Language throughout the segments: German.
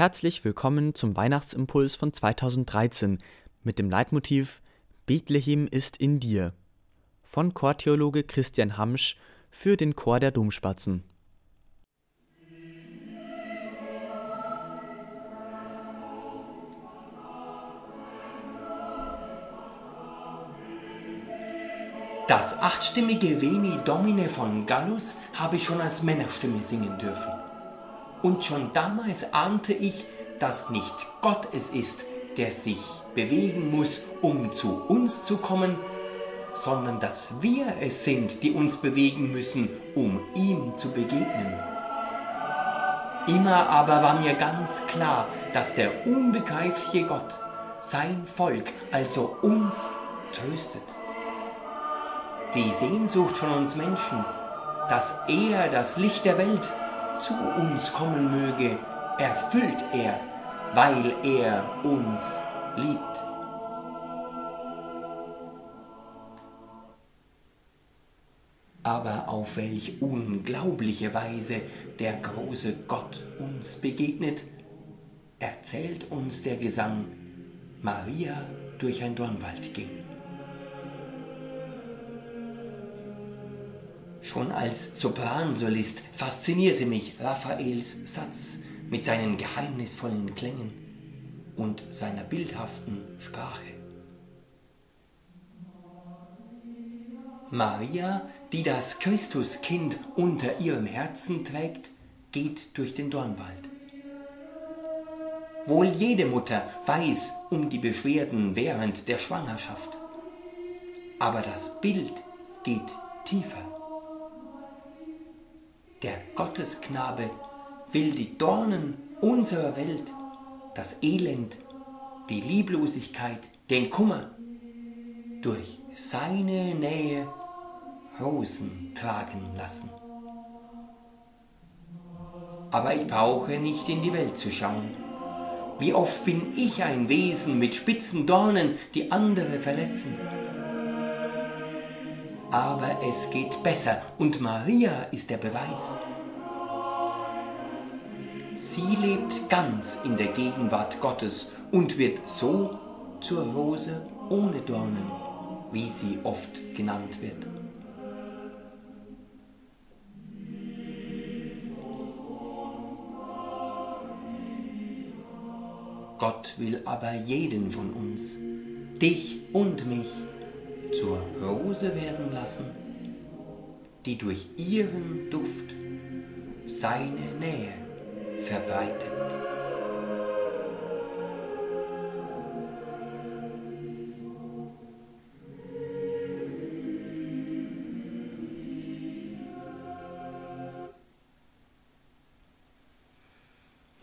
Herzlich willkommen zum Weihnachtsimpuls von 2013 mit dem Leitmotiv Bethlehem ist in dir von Chortheologe Christian Hamsch für den Chor der Domspatzen. Das achtstimmige Veni Domine von Gallus habe ich schon als Männerstimme singen dürfen. Und schon damals ahnte ich, dass nicht Gott es ist, der sich bewegen muss, um zu uns zu kommen, sondern dass wir es sind, die uns bewegen müssen, um ihm zu begegnen. Immer aber war mir ganz klar, dass der unbegreifliche Gott sein Volk, also uns, tröstet. Die Sehnsucht von uns Menschen, dass er das Licht der Welt zu uns kommen möge, erfüllt er, weil er uns liebt. Aber auf welch unglaubliche Weise der große Gott uns begegnet, erzählt uns der Gesang Maria durch ein Dornwald ging. Schon als Sopransolist faszinierte mich Raphaels Satz mit seinen geheimnisvollen Klängen und seiner bildhaften Sprache. Maria, die das Christuskind unter ihrem Herzen trägt, geht durch den Dornwald. Wohl jede Mutter weiß um die Beschwerden während der Schwangerschaft. Aber das Bild geht tiefer. Der Gottesknabe will die Dornen unserer Welt, das Elend, die Lieblosigkeit, den Kummer durch seine Nähe Rosen tragen lassen. Aber ich brauche nicht in die Welt zu schauen. Wie oft bin ich ein Wesen mit spitzen Dornen, die andere verletzen. Aber es geht besser und Maria ist der Beweis. Sie lebt ganz in der Gegenwart Gottes und wird so zur Rose ohne Dornen, wie sie oft genannt wird. Gott will aber jeden von uns, dich und mich, zur Rose werden lassen, die durch ihren Duft seine Nähe verbreitet.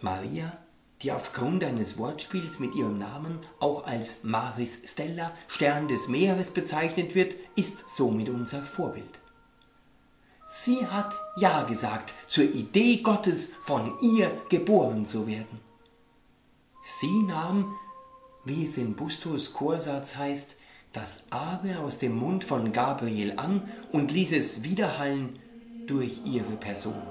Maria die aufgrund eines Wortspiels mit ihrem Namen auch als Maris Stella, Stern des Meeres bezeichnet wird, ist somit unser Vorbild. Sie hat Ja gesagt zur Idee Gottes, von ihr geboren zu werden. Sie nahm, wie es in Bustos Chorsatz heißt, das Aber aus dem Mund von Gabriel an und ließ es widerhallen durch ihre Person.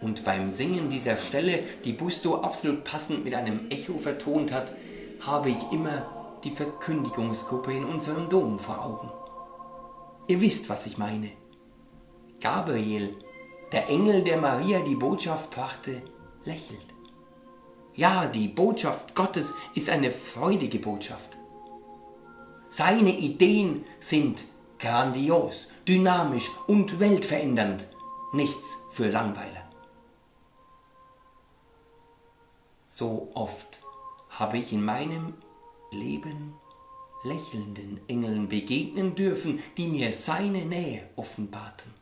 Und beim Singen dieser Stelle, die Busto absolut passend mit einem Echo vertont hat, habe ich immer die Verkündigungsgruppe in unserem Dom vor Augen. Ihr wisst, was ich meine. Gabriel, der Engel, der Maria die Botschaft brachte, lächelt. Ja, die Botschaft Gottes ist eine freudige Botschaft. Seine Ideen sind grandios, dynamisch und weltverändernd. Nichts für Langweiler. So oft habe ich in meinem Leben lächelnden Engeln begegnen dürfen, die mir seine Nähe offenbarten.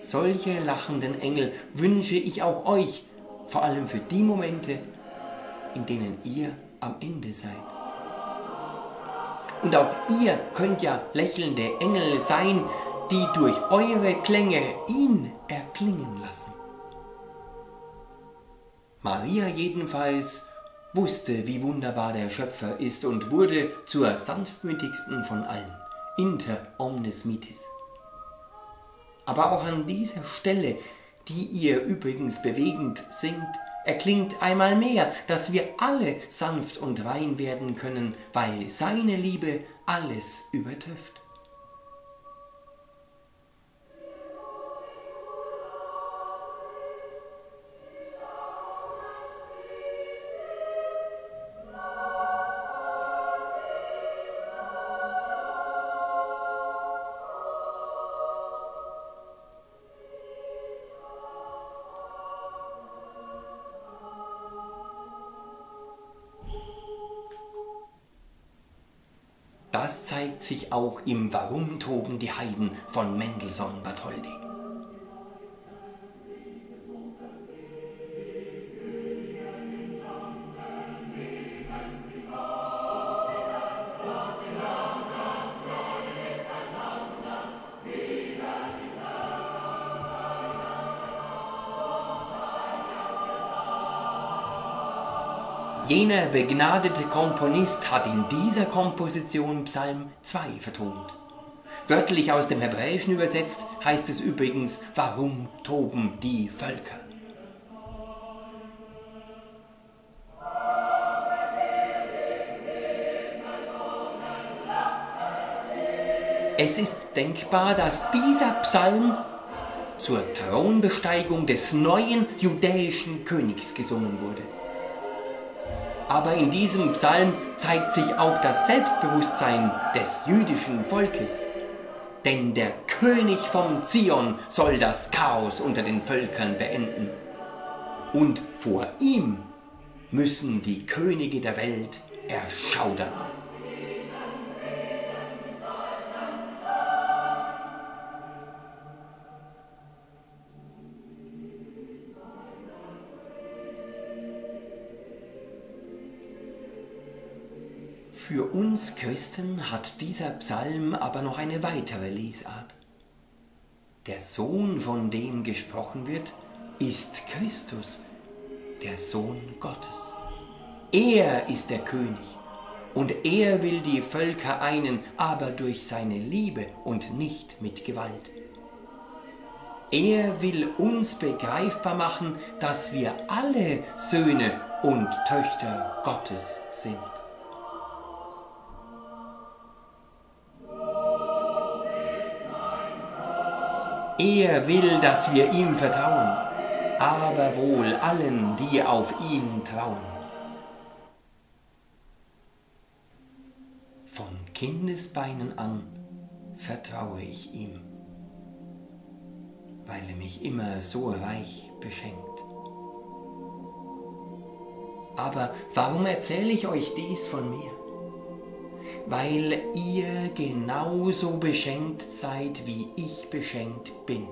Solche lachenden Engel wünsche ich auch euch, vor allem für die Momente, in denen ihr am Ende seid. Und auch ihr könnt ja lächelnde Engel sein, die durch eure Klänge ihn erklingen lassen. Maria jedenfalls wusste, wie wunderbar der Schöpfer ist und wurde zur sanftmütigsten von allen, inter omnes mitis. Aber auch an dieser Stelle die ihr übrigens bewegend singt, erklingt einmal mehr, dass wir alle sanft und rein werden können, weil seine Liebe alles übertrifft. Das zeigt sich auch im Warum toben die Heiden von Mendelssohn Bartholdy. Jener begnadete Komponist hat in dieser Komposition Psalm 2 vertont. Wörtlich aus dem Hebräischen übersetzt heißt es übrigens, warum toben die Völker? Es ist denkbar, dass dieser Psalm zur Thronbesteigung des neuen judäischen Königs gesungen wurde. Aber in diesem Psalm zeigt sich auch das Selbstbewusstsein des jüdischen Volkes. Denn der König vom Zion soll das Chaos unter den Völkern beenden. Und vor ihm müssen die Könige der Welt erschaudern. Für uns Christen hat dieser Psalm aber noch eine weitere Lesart. Der Sohn, von dem gesprochen wird, ist Christus, der Sohn Gottes. Er ist der König und er will die Völker einen, aber durch seine Liebe und nicht mit Gewalt. Er will uns begreifbar machen, dass wir alle Söhne und Töchter Gottes sind. Er will, dass wir ihm vertrauen, aber wohl allen, die auf ihn trauen. Von Kindesbeinen an vertraue ich ihm, weil er mich immer so reich beschenkt. Aber warum erzähle ich euch dies von mir? Weil ihr genauso beschenkt seid, wie ich beschenkt bin.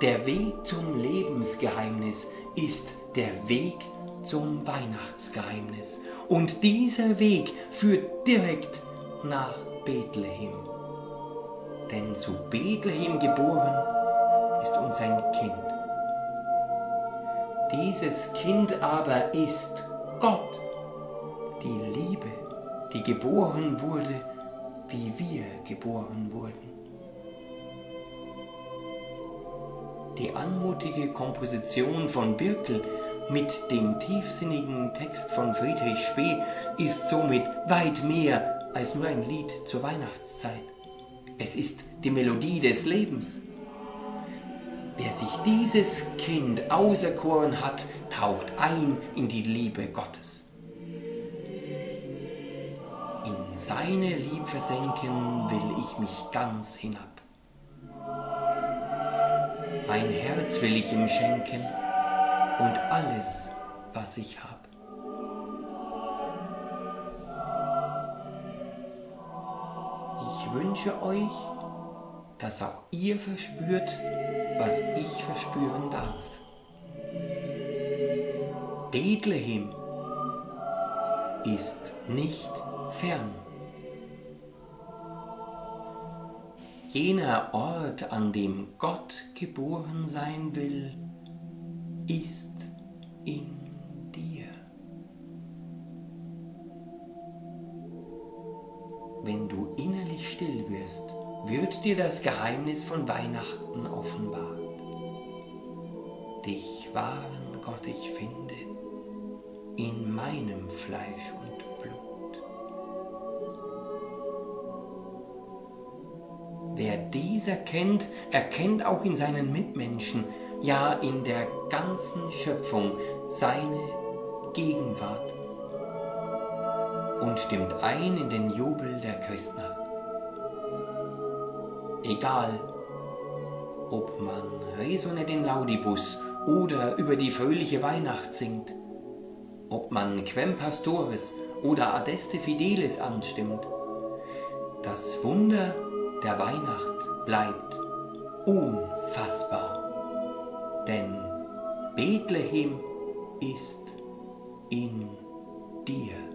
Der Weg zum Lebensgeheimnis ist der Weg zum Weihnachtsgeheimnis. Und dieser Weg führt direkt nach Bethlehem. Denn zu Bethlehem geboren ist uns ein Kind. Dieses Kind aber ist Gott, die geboren wurde, wie wir geboren wurden. Die anmutige Komposition von Birkel mit dem tiefsinnigen Text von Friedrich Spee ist somit weit mehr als nur ein Lied zur Weihnachtszeit. Es ist die Melodie des Lebens. Wer sich dieses Kind auserkoren hat, taucht ein in die Liebe Gottes seine Lieb versenken will ich mich ganz hinab. Mein Herz will ich ihm schenken und alles, was ich hab. Ich wünsche euch, dass auch ihr verspürt, was ich verspüren darf. Bethlehem ist nicht fern. Jener Ort, an dem Gott geboren sein will, ist in dir. Wenn du innerlich still wirst, wird dir das Geheimnis von Weihnachten offenbart. dich wahren Gott ich finde, in meinem Fleisch und Wer dies erkennt, auch in seinen Mitmenschen, ja in der ganzen Schöpfung seine Gegenwart und stimmt ein in den Jubel der Christnacht. Egal, ob man Resone den Laudibus oder über die fröhliche Weihnacht singt, ob man Quem Pastoris oder Adeste Fidelis anstimmt, das Wunder der Weihnacht bleibt unfassbar, denn Bethlehem ist in dir.